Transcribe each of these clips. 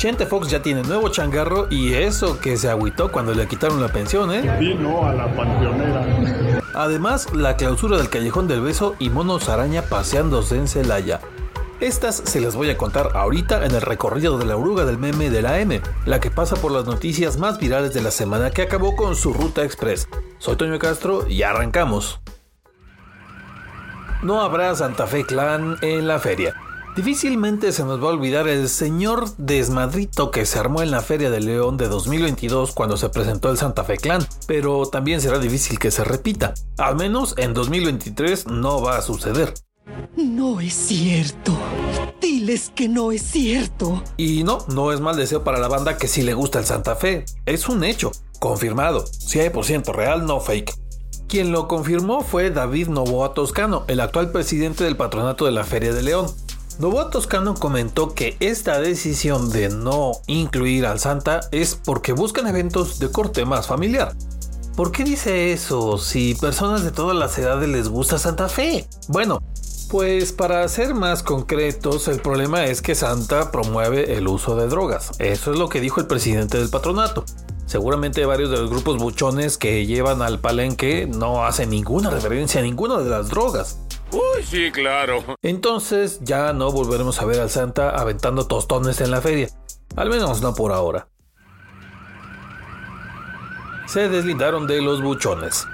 Chente Fox ya tiene nuevo changarro y eso que se agüitó cuando le quitaron la pensión, ¿eh? Vino a la panteonera. Además, la clausura del Callejón del Beso y Monos Araña paseándose en Celaya. Estas se las voy a contar ahorita en el recorrido de la oruga del meme de la M, la que pasa por las noticias más virales de la semana que acabó con su ruta express. Soy Toño Castro y arrancamos. No habrá Santa Fe Clan en la feria. Difícilmente se nos va a olvidar el señor desmadrito que se armó en la Feria de León de 2022 cuando se presentó el Santa Fe Clan, pero también será difícil que se repita. Al menos en 2023 no va a suceder. No es cierto. Diles que no es cierto. Y no, no es mal deseo para la banda que sí le gusta el Santa Fe. Es un hecho, confirmado, 100% real, no fake. Quien lo confirmó fue David Novoa Toscano, el actual presidente del patronato de la Feria de León. Novoa Toscano comentó que esta decisión de no incluir al Santa es porque buscan eventos de corte más familiar. ¿Por qué dice eso si personas de todas las edades les gusta Santa Fe? Bueno, pues para ser más concretos, el problema es que Santa promueve el uso de drogas. Eso es lo que dijo el presidente del patronato. Seguramente varios de los grupos buchones que llevan al palenque no hacen ninguna referencia a ninguna de las drogas. Uy, sí, claro. Entonces ya no volveremos a ver al Santa aventando tostones en la feria. Al menos no por ahora. Se deslindaron de los buchones.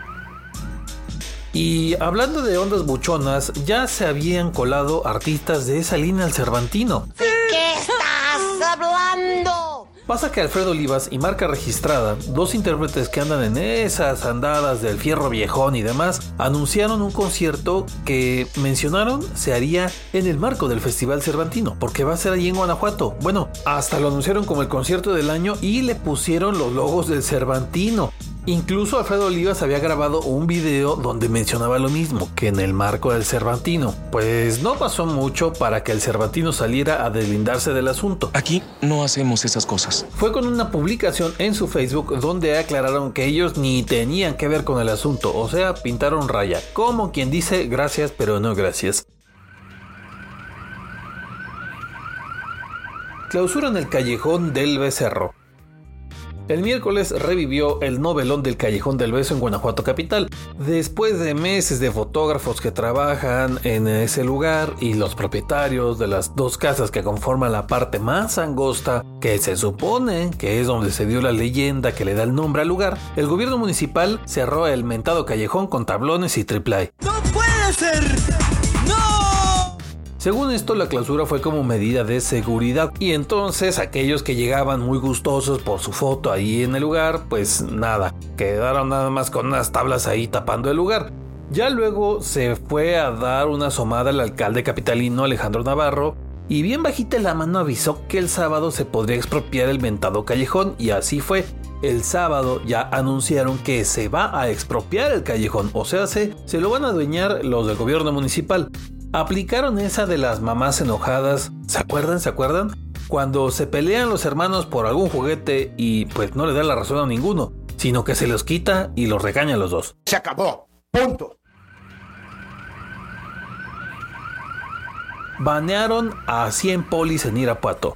Y hablando de ondas buchonas, ya se habían colado artistas de esa línea al Cervantino. ¿Qué estás hablando? Pasa que Alfredo Olivas y marca registrada, dos intérpretes que andan en esas andadas del fierro viejón y demás, anunciaron un concierto que mencionaron se haría en el marco del Festival Cervantino, porque va a ser ahí en Guanajuato. Bueno, hasta lo anunciaron como el concierto del año y le pusieron los logos del Cervantino. Incluso Alfredo Olivas había grabado un video donde mencionaba lo mismo, que en el marco del Cervantino. Pues no pasó mucho para que el Cervantino saliera a deslindarse del asunto. Aquí no hacemos esas cosas. Fue con una publicación en su Facebook donde aclararon que ellos ni tenían que ver con el asunto, o sea, pintaron raya, como quien dice gracias pero no gracias. Clausuran el callejón del becerro. El miércoles revivió el novelón del Callejón del Beso en Guanajuato Capital. Después de meses de fotógrafos que trabajan en ese lugar y los propietarios de las dos casas que conforman la parte más angosta, que se supone que es donde se dio la leyenda que le da el nombre al lugar, el gobierno municipal cerró el mentado callejón con tablones y triple ¡No puede ser! Según esto, la clausura fue como medida de seguridad y entonces aquellos que llegaban muy gustosos por su foto ahí en el lugar, pues nada, quedaron nada más con unas tablas ahí tapando el lugar. Ya luego se fue a dar una asomada al alcalde capitalino Alejandro Navarro y bien bajita la mano avisó que el sábado se podría expropiar el ventado callejón y así fue. El sábado ya anunciaron que se va a expropiar el callejón, o sea, se, se lo van a adueñar los del gobierno municipal aplicaron esa de las mamás enojadas. ¿Se acuerdan? ¿Se acuerdan? Cuando se pelean los hermanos por algún juguete y pues no le da la razón a ninguno, sino que se los quita y los regaña a los dos. Se acabó. Punto. Banearon a 100 polis en Irapuato.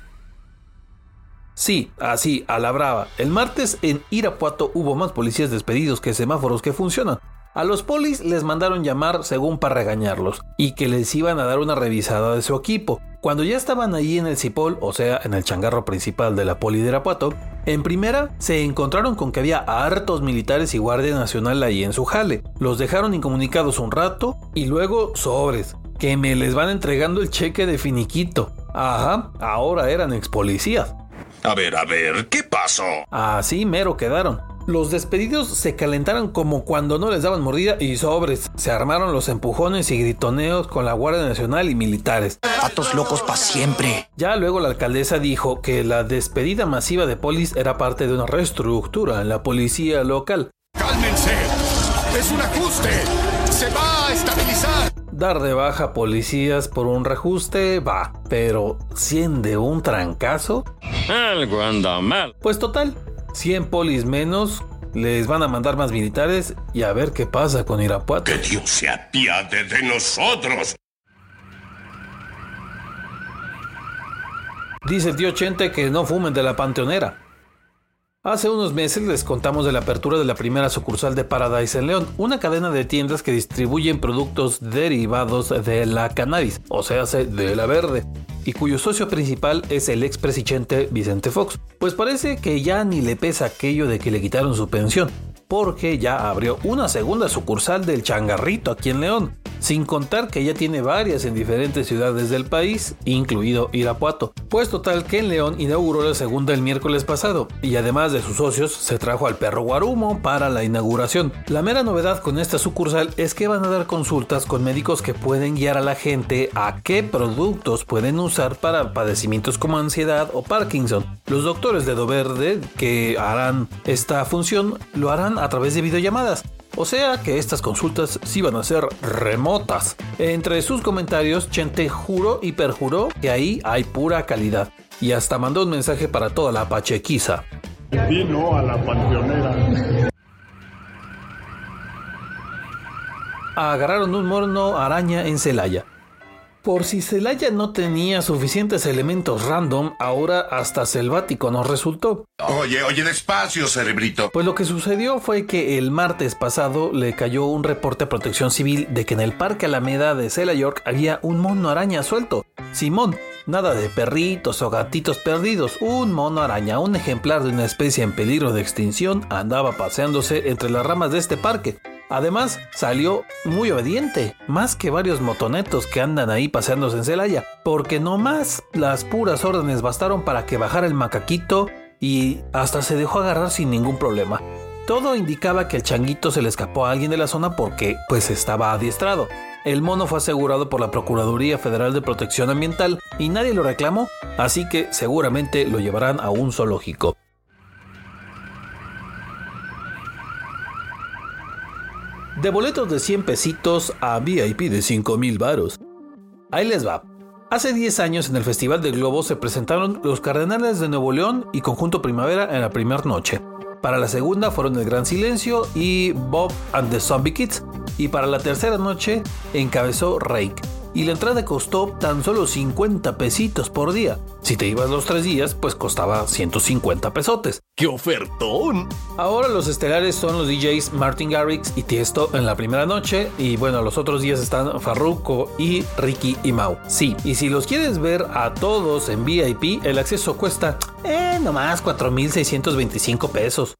Sí, así, a la brava. El martes en Irapuato hubo más policías despedidos que semáforos que funcionan. A los polis les mandaron llamar según para regañarlos y que les iban a dar una revisada de su equipo. Cuando ya estaban ahí en el Cipol, o sea, en el changarro principal de la poli de Irapuato, en primera se encontraron con que había hartos militares y guardia nacional ahí en su jale. Los dejaron incomunicados un rato y luego sobres, que me les van entregando el cheque de finiquito. Ajá, ahora eran ex policías. A ver, a ver, ¿qué pasó? Así mero quedaron. Los despedidos se calentaron como cuando no les daban mordida y sobres. Se armaron los empujones y gritoneos con la Guardia Nacional y militares. Patos locos para siempre. Ya luego la alcaldesa dijo que la despedida masiva de polis era parte de una reestructura en la policía local. ¡Cálmense! ¡Es un ajuste! ¡Se va a estabilizar! Dar de baja policías por un reajuste va, pero 100 de un trancazo. Algo anda mal. Pues total, 100 polis menos, les van a mandar más militares y a ver qué pasa con Irapuato. ¡Que Dios se apiade de nosotros! Dice el tío Chente que no fumen de la panteonera. Hace unos meses les contamos de la apertura de la primera sucursal de Paradise en León, una cadena de tiendas que distribuyen productos derivados de la cannabis, o sea, de la verde, y cuyo socio principal es el expresidente Vicente Fox. Pues parece que ya ni le pesa aquello de que le quitaron su pensión, porque ya abrió una segunda sucursal del changarrito aquí en León, sin contar que ya tiene varias en diferentes ciudades del país, incluido Irapuato. Pues total que en León inauguró la segunda el miércoles pasado, y además de sus socios, se trajo al perro Guarumo para la inauguración. La mera novedad con esta sucursal es que van a dar consultas con médicos que pueden guiar a la gente a qué productos pueden usar para padecimientos como ansiedad o Parkinson. Los doctores de Doverde que harán esta función lo harán a través de videollamadas. O sea que estas consultas sí van a ser remotas. Entre sus comentarios, Chente juró y perjuró que ahí hay pura calidad. Y hasta mandó un mensaje para toda la pachequiza. Vino a la panteonera. Agarraron un mono araña en Celaya. Por si Celaya no tenía suficientes elementos random, ahora hasta selvático nos resultó. Oye, oye, despacio, cerebrito. Pues lo que sucedió fue que el martes pasado le cayó un reporte a protección civil de que en el Parque Alameda de Cela York había un mono araña suelto. Simón, nada de perritos o gatitos perdidos, un mono araña, un ejemplar de una especie en peligro de extinción, andaba paseándose entre las ramas de este parque. Además, salió muy obediente, más que varios motonetos que andan ahí paseándose en Celaya, porque no más las puras órdenes bastaron para que bajara el macaquito y hasta se dejó agarrar sin ningún problema. Todo indicaba que el changuito se le escapó a alguien de la zona porque pues estaba adiestrado. El mono fue asegurado por la Procuraduría Federal de Protección Ambiental y nadie lo reclamó, así que seguramente lo llevarán a un zoológico. De boletos de 100 pesitos a VIP de 5 mil varos. Ahí les va. Hace 10 años en el Festival de Globo se presentaron los Cardenales de Nuevo León y Conjunto Primavera en la primera noche. Para la segunda fueron El Gran Silencio y Bob and the Zombie Kids. Y para la tercera noche encabezó Rake y la entrada costó tan solo 50 pesitos por día. Si te ibas los tres días, pues costaba 150 pesotes. ¡Qué ofertón! Ahora los estelares son los DJs Martin Garrix y Tiesto en la primera noche y bueno, los otros días están Farruko y Ricky y Mau. Sí, y si los quieres ver a todos en VIP, el acceso cuesta, eh, nomás 4.625 pesos.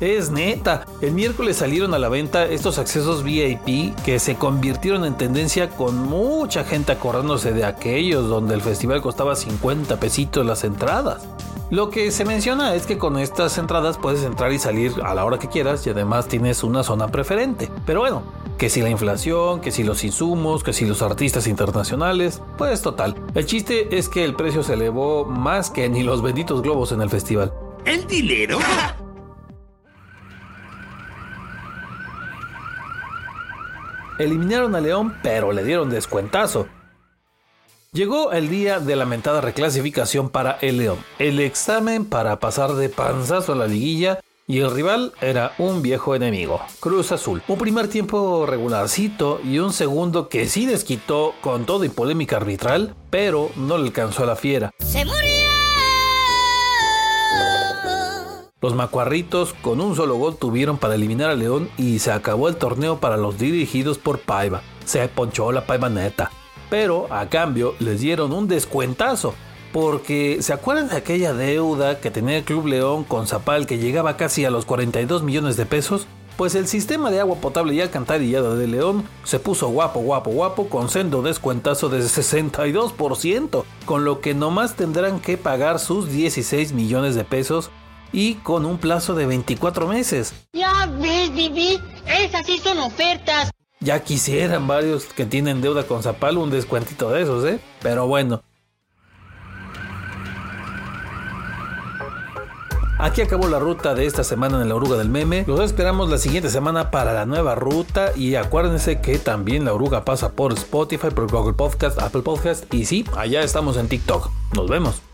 Es neta, el miércoles salieron a la venta estos accesos VIP que se convirtieron en tendencia con mucha gente acordándose de aquellos donde el festival costaba 50 pesitos las entradas. Lo que se menciona es que con estas entradas puedes entrar y salir a la hora que quieras y además tienes una zona preferente. Pero bueno, que si la inflación, que si los insumos, que si los artistas internacionales, pues total. El chiste es que el precio se elevó más que ni los benditos globos en el festival. ¿El dinero? Eliminaron a León, pero le dieron descuentazo. Llegó el día de lamentada reclasificación para el León, el examen para pasar de panzazo a la liguilla y el rival era un viejo enemigo, Cruz Azul. Un primer tiempo regularcito y un segundo que sí desquitó con todo y polémica arbitral, pero no le alcanzó a la fiera. ¡Se murió! Los macuarritos con un solo gol tuvieron para eliminar a León y se acabó el torneo para los dirigidos por Paiva. Se ponchó la Paiva neta. Pero a cambio les dieron un descuentazo. Porque ¿se acuerdan de aquella deuda que tenía el Club León con Zapal que llegaba casi a los 42 millones de pesos? Pues el sistema de agua potable y alcantarillada de León se puso guapo, guapo, guapo con sendo descuentazo de 62%, con lo que nomás tendrán que pagar sus 16 millones de pesos y con un plazo de 24 meses. Ya ves, Vivi, esas sí son ofertas. Ya quisieran varios que tienen deuda con Zapal un descuentito de esos, ¿eh? Pero bueno. Aquí acabó la ruta de esta semana en la oruga del meme. Los esperamos la siguiente semana para la nueva ruta. Y acuérdense que también la oruga pasa por Spotify, por Google Podcast, Apple Podcast. Y sí, allá estamos en TikTok. Nos vemos.